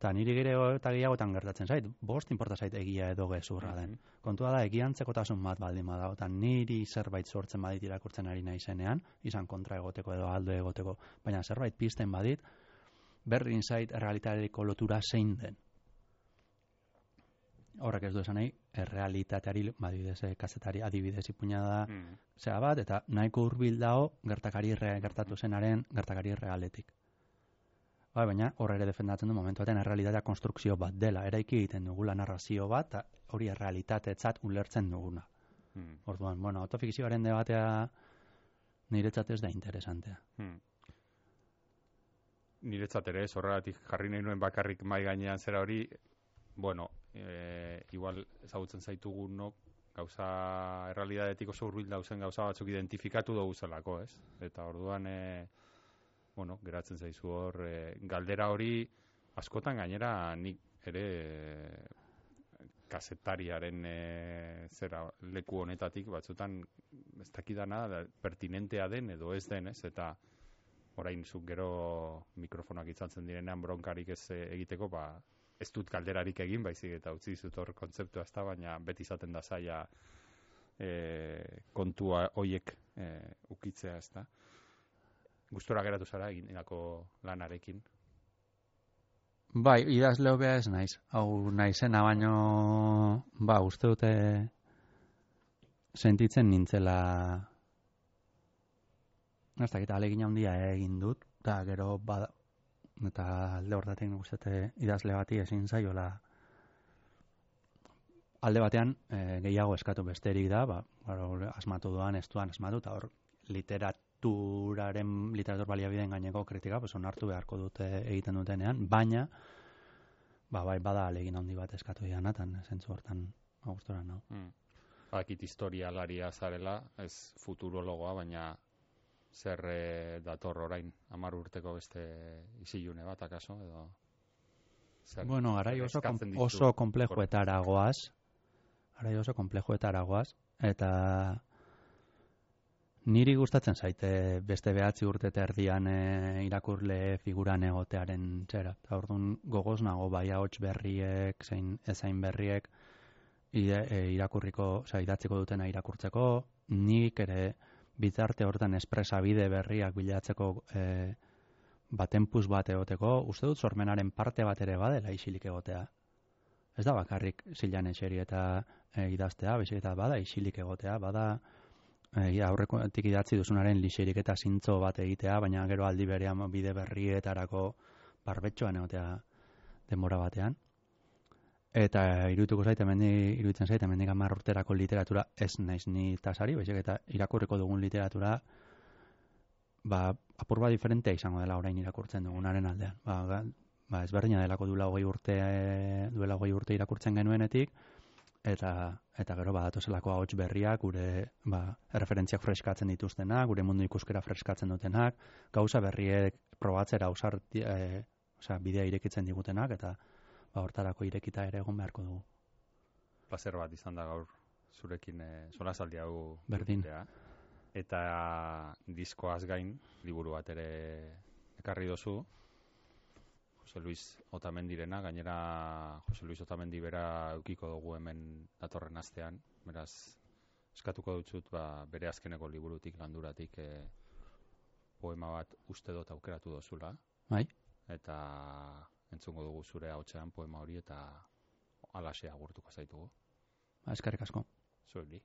Eta niri gire eta gehiagotan gertatzen zait, bost inporta zait egia edo gezurra den. Kontua da, egiantzekotasun bat baldin bada, eta niri zerbait sortzen badit irakurtzen ari naizenean, izan kontra egoteko edo aldo egoteko, baina zerbait pizten badit, berdin zait errealitateko lotura zein den. Horrek ez du esan nahi, errealitateari, badibidez, eh, kazetari adibidez ipuña da, Hmm. zera bat, eta nahiko hurbil dago gertakari re, gertatu zenaren gertakari realetik. Bai, baina horre ere defendatzen du momentu baten errealitatea konstrukzio bat dela, eraiki egiten dugula narrazio bat, eta hori errealitatetzat ulertzen duguna. Hmm. Orduan, bueno, autofikzioaren debatea niretzat ez da interesantea. Hmm. Niretzat ere ez horregatik jarri nahi nuen bakarrik mai gainean zera hori, bueno, e, igual ezagutzen zaitugunok gauza errealidadetik oso hurbil dauzen gauza batzuk identifikatu dugu zelako, ez? Eta orduan, e, bueno, geratzen zaizu hor, e, galdera hori askotan gainera nik ere e, kazetariaren e, zera leku honetatik batzutan ez dakidana da, pertinentea den edo ez den, ez? Eta orain zuk gero mikrofonak itzaltzen direnean bronkarik ez eh, egiteko, ba, ez dut kalderarik egin, baizik eta utzi dizut hor kontzeptua ez da, baina beti izaten da zaila e, kontua hoiek e, ukitzea ez da. Gustora geratu zara egin lanarekin. Bai, idazle hobea ez naiz. Hau naizena baino, ba, uste dute sentitzen nintzela ez dakit, alegin handia egin dut, eta gero, bada, eta alde hortatik guztete idazle bati ezin zaiola alde batean e, gehiago eskatu besterik da, ba, asmatu duan, ez duan asmatu, eta hor literaturaren, literatur baliabideen gaineko kritika, pues, onartu beharko dute egiten dutenean, baina, ba, bai, bada alegin handi bat eskatu dian, atan, zentzu hortan, agustora, no? Hmm. Bakit historialaria zarela, ez futurologoa, baina zer e, dator orain, amar urteko beste isilune bat, akaso, edo... Zer, bueno, garai oso, kom, oso komplejoetara goaz, garai oso komplejoetara goaz, eta niri gustatzen zaite beste behatzi urte erdian e, irakurle figuran egotearen txera. Eta orduan gogoz nago bai hots berriek, zein ezain berriek, ide, e, irakurriko, oza, idatziko dutena irakurtzeko, nik ere, bitarte hortan espresa bide berriak bilatzeko e, baten puz bat egoteko, uste dut sormenaren parte bat ere badela isilik egotea. Ez da bakarrik zilan eseri eta e, idaztea, bezik eta bada isilik egotea, bada e, aurreko antik idatzi duzunaren lixerik eta zintzo bat egitea, baina gero aldi berean bide berrietarako barbetxoan egotea denbora batean. Eta irutuko zaite mendi, iruditzen zaite mendik amar urterako literatura ez naiz ni tasari, baizik eta irakurriko dugun literatura ba, apurba diferentea izango dela orain irakurtzen dugunaren aldean. Ba, ba ezberdina delako duela hogei urte, duela hogei urte irakurtzen genuenetik, eta eta gero badatu zelako ahots berriak, gure ba, referentziak freskatzen dituztenak, gure mundu ikuskera freskatzen dutenak, gauza berriek probatzera usar, e, osea, bidea irekitzen digutenak, eta ba, hortarako irekita ere egon beharko dugu. Plazer bat izan da gaur zurekin e, solasaldi hau berdin. Eta diskoaz gain, liburu bat ere ekarri dozu, Jose Luis Otamendirena, gainera Jose Luis Otamendi bera eukiko dugu hemen datorren astean, beraz, eskatuko dutxut, ba, bere azkeneko liburutik, landuratik, e, poema bat uste dut aukeratu dozula. Bai. Eta entzungo dugu zure hautzean poema hori eta alaxe agurtuko zaitugu. Ba, eskarrik asko. Zueli.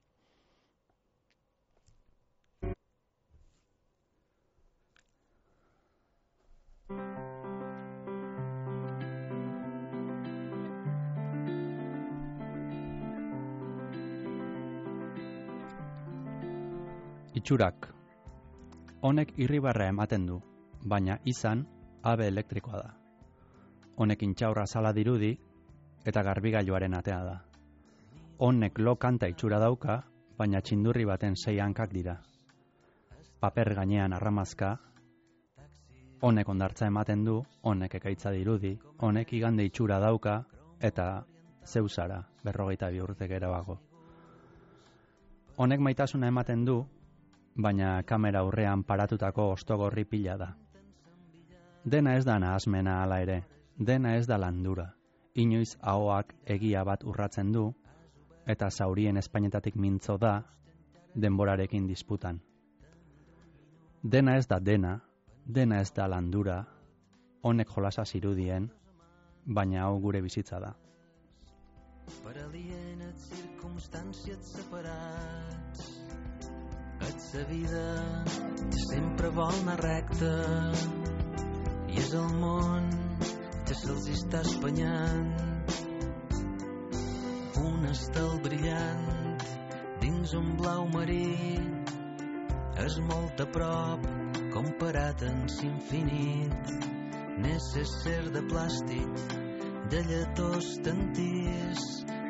Itxurak. Honek irribarra ematen du, baina izan abe elektrikoa da honekin txaurra sala dirudi eta garbigailuaren atea da. Honek lo kanta itxura dauka, baina txindurri baten sei hankak dira. Paper gainean arramazka, honek ondartza ematen du, honek ekaitza dirudi, honek igande itxura dauka eta zeusara berrogeita bi urte bago. Honek maitasuna ematen du, baina kamera aurrean paratutako ostogorri pila da. Dena ez dana asmena hala ere, dena ez da landura. Inoiz ahoak egia bat urratzen du, eta zaurien espainetatik mintzo da, denborarekin disputan. Dena ez da dena, dena ez da landura, honek jolasa zirudien, baina hau gure bizitza da. Per alienes circumstàncies separats et sa vida sempre vol anar recta i és el món que se'ls està espanyant un estel brillant dins un blau marí. És molt a prop comparat amb l'infinit necesser de plàstic de lletós tantís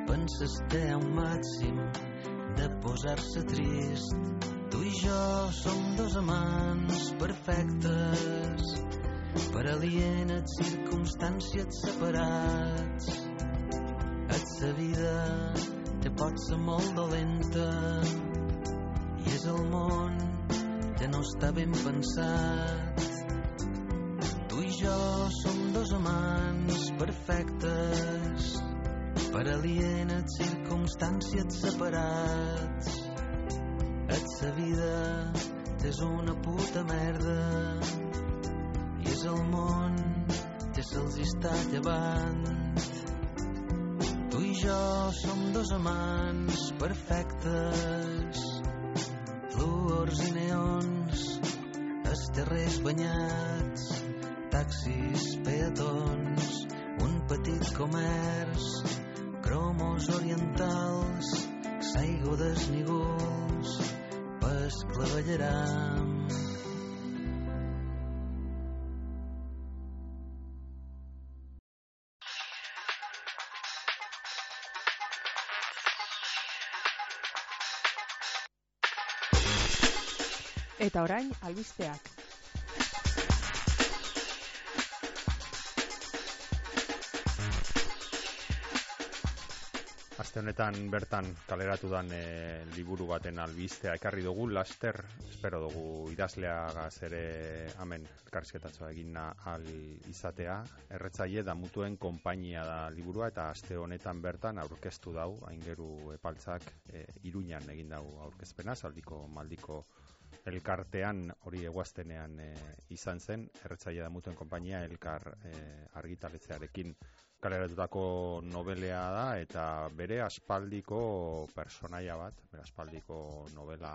penses té un màxim de posar-se trist tu i jo som dos amants perfectes per alienes circumstàncies separats. Et sa vida te pot ser molt dolenta i és el món que no està ben pensat jo som dos amants perfectes per alienes circumstàncies separats. Et sa vida és una puta merda. I és el món que se'ls està llevant. Tu i jo som dos amants perfectes, fluors i neons, esterrers banyats, taxis, peatons, un petit comerç, cromos orientals, saigudes nígols, clavellaram. Eta orain, albisteak. Aste honetan bertan kaleratu dan e, liburu baten albistea ekarri dugu, laster, espero dugu idazleagaz ere hemen elkarrizketatzoa egina al izatea. Erretzaile da mutuen konpainia da liburua eta aste honetan bertan aurkeztu dau, aingeru epaltzak e, iruñan egin dau aurkezpena, saldiko maldiko elkartean hori eguaztenean e, izan zen, erretzaile da mutuen konpainia elkar e, argitaletzearekin kaleratutako novelea da eta bere aspaldiko personaia bat, bere aspaldiko novela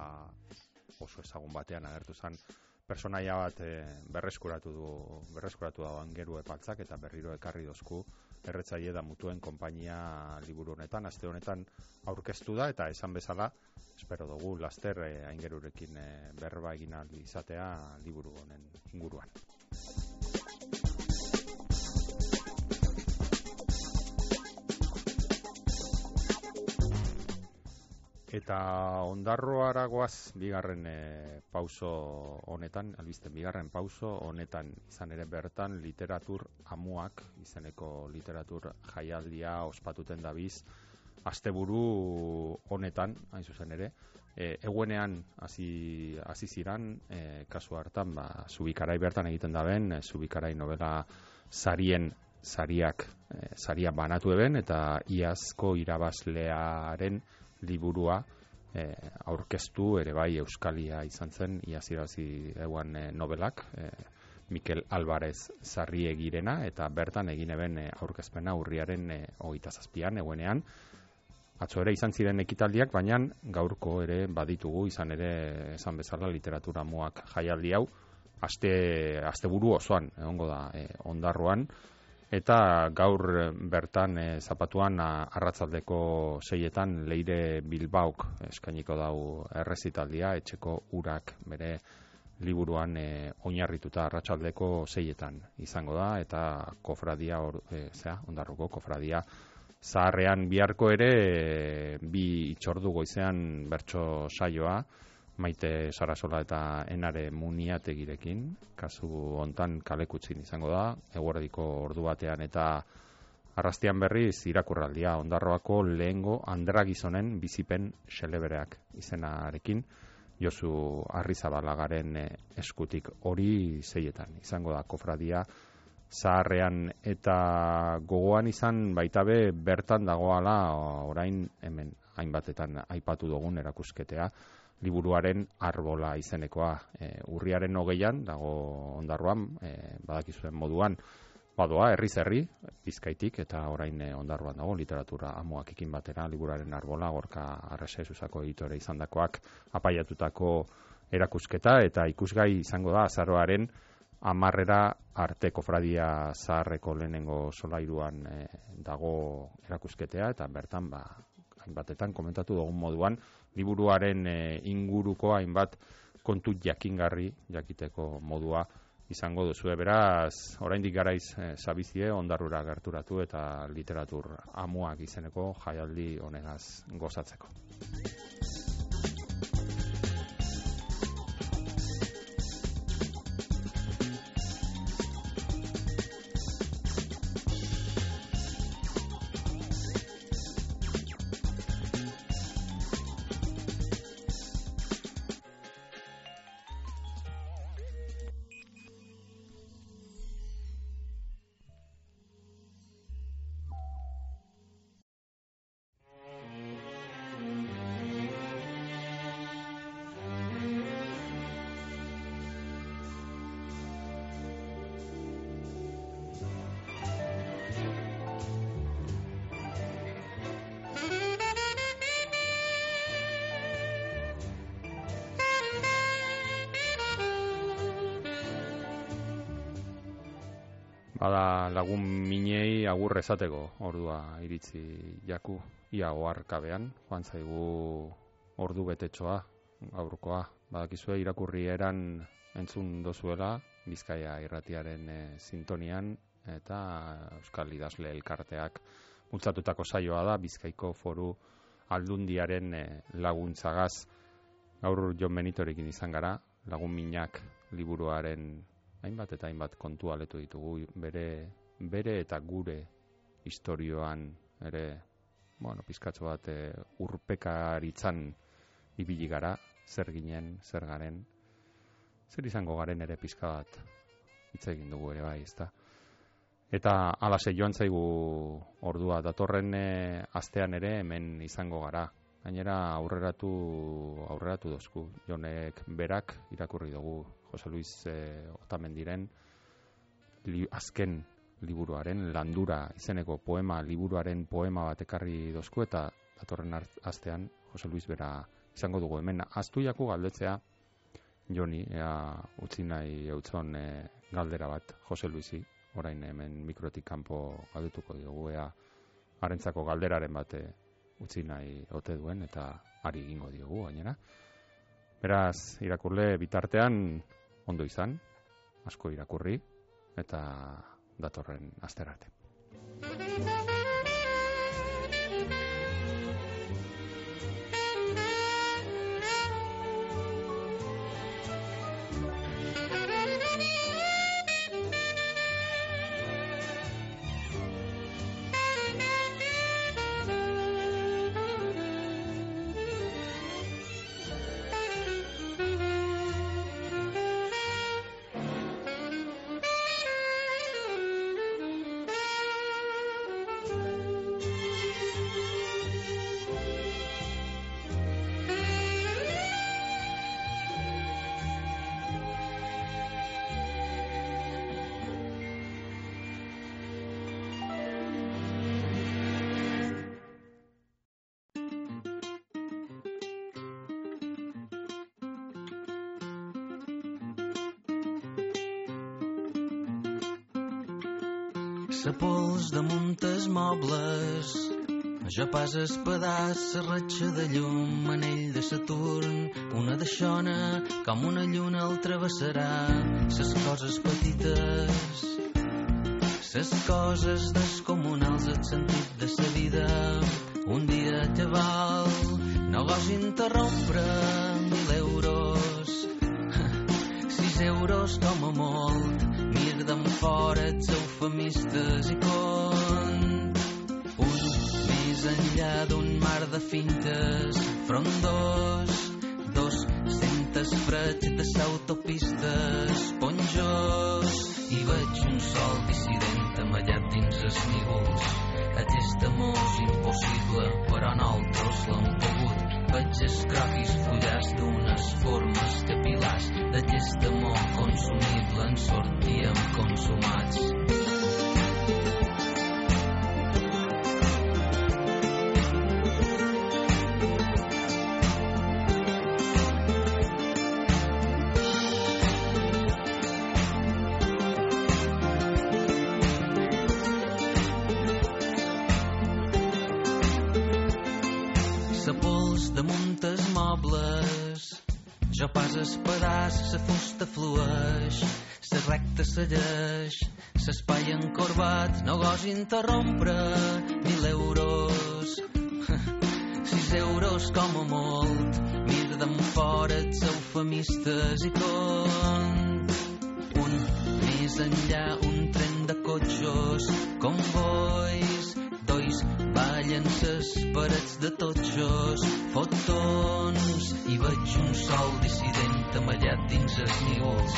oso ezagun batean agertu zen personaia bat e, berreskuratu du berreskuratu da angeru epaltzak eta berriro ekarri dozku erretzaile da mutuen konpainia liburu honetan, aste honetan aurkeztu da eta esan bezala espero dugu laster e, aingerurekin e, berba egin izatea liburu honen inguruan. Eta ondarro aragoaz bigarren e, pauso honetan, albizten bigarren pauso honetan izan ere bertan literatur amuak, izeneko literatur jaialdia ospatuten dabiz, asteburu honetan, hain zuzen ere, e, eguenean hasi hasi ziran, e, kasu hartan, ba, zubikarai bertan egiten daben, e, zubikarai novela sarien sariak, e, saria banatu eben, eta iazko irabazlearen liburua e, aurkeztu ere bai Euskalia izan zen iazirazi eguan e, nobelak e, Mikel Alvarez zarri egirena eta bertan egin eben aurkezpena urriaren e, hogeita zazpian eguenean atzo ere izan ziren ekitaldiak, baina gaurko ere baditugu izan ere esan bezala literatura muak jaialdi hau. Aste, aste buru osoan egongo da e, ondarroan Eta gaur bertan e, zapatuan arratzaldeko seietan leire Bilbauk eskainiko dau errezitaldia, etxeko urak bere liburuan e, oinarrituta arratsaldeko seietan izango da, eta kofradia, or, e, zera, ondarruko kofradia, zaharrean biharko ere e, bi itxordu goizean bertso saioa, maite sarasola eta enare muniategirekin, kasu hontan kalekutsin izango da, eguerdiko ordu batean. Eta arrastian berriz irakurraldia ondarroako lehengo andra gizonen bizipen xelebereak izenarekin, Josu Arrizabalagaren eh, eskutik. Hori zeietan. Izango da kofradia zaharrean. Eta gogoan izan baitabe bertan dagoala orain hemen hainbatetan aipatu dugun erakusketea liburuaren arbola izenekoa. E, urriaren hogeian, dago ondarroan, e, badakizuen moduan, badoa, herri herri bizkaitik, eta orain e, ondarroan dago, literatura amoak ikin batera, liburaren arbola, gorka arrese susako editore izan dakoak, apaiatutako erakusketa, eta ikusgai izango da, azaroaren, amarrera arte kofradia zaharreko lehenengo solairuan e, dago erakusketea, eta bertan, ba, hainbatetan komentatu dugun moduan, liburuaren e, inguruko hainbat kontu jakingarri jakiteko modua izango duzu beraz oraindik garaiz e, sabizie ondarrura gerturatu eta literatur amuak izeneko jaialdi honegaz gozatzeko. Agur esateko. Ordua iritzi jaku ia oharkabean joan zaigu ordu betetxoa gaurkoa. Badakizue irakurri eran entzun dozuela Bizkaia irratiaren e, sintonian eta Euskal Idazle elkarteak bultzatutako saioa da Bizkaiko foru aldundiaren e, laguntzagaz. Gaur Jon Benitorekin izan gara lagun minak liburuaren hainbat eta hainbat kontu aletu ditugu bere, bere eta gure historioan ere bueno, pizkatxo bat e, urpekaritzan ibili gara, zer ginen, zer garen, zer izango garen ere pizka bat hitz egin dugu ere bai, ezta. Eta alase joan zaigu ordua datorren e, astean ere hemen izango gara. Gainera aurreratu aurreratu dozku. Jonek berak irakurri dugu Jose Luis e, Otamendiren li, azken liburuaren landura izeneko poema liburuaren poema bat ekarri dozku eta datorren astean Jose Luis bera izango dugu hemen. Astuiako galdetzea Joni ea utzi nahi eutzon e, galdera bat. Jose Luisi orain hemen mikrotik kanpo galdetuko diogu ea harentzako galderaren bate utzi nahi ote duen eta ari egingo diogu gainera. Beraz, irakurle bitartean ondo izan, asko irakurri, eta datorren asterarte. Sa pols damunt mobles, jo pas es pedaç, sa ratxa de llum, anell de Saturn, una de xona, com una lluna el travessarà, ses coses petites, ses coses descomunals, el sentit de sa vida, un dia te val, no vols interrompre mil euros, eufemistes i cont. Un més enllà d'un mar de fintes, frondós, dos centes freds de s'autopistes, ponjós, i veig un sol dissident amallat dins els nívols. Aquest amor impossible, però nosaltres l'hem pogut. Veig els croquis fullars d'unes formes capilars d'aquest amor consumible en sortíem consumats. Jo pas es pedaç, sa fusta flueix, sa recta segueix, s'espai encorbat, no gos interrompre, mil euros, sis euros com a molt, mir d'en fora els eufemistes i cont. Un més enllà, un tren de cotxos, convois, dois ballen ses parets de totxos, fotons, i veig un sol dissident amallat dins els nívols.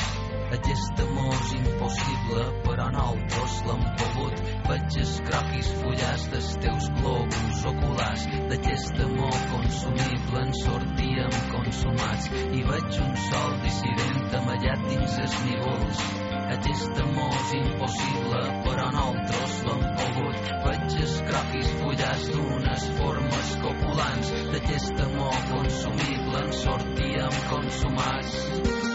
Aquest amor és impossible, però nosaltres l'hem pogut. Veig els croquis fullars dels teus globus oculars. D'aquest amor consumible en sortíem consumats. I veig un sol dissident amallat dins els nívols. Aquest amor és impossible, però nosaltres l'hem pogut. Veig els croquis fullars d'unes formes copulants. D'aquest amor consumible en sortíem consumats.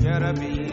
Yeah, that'd be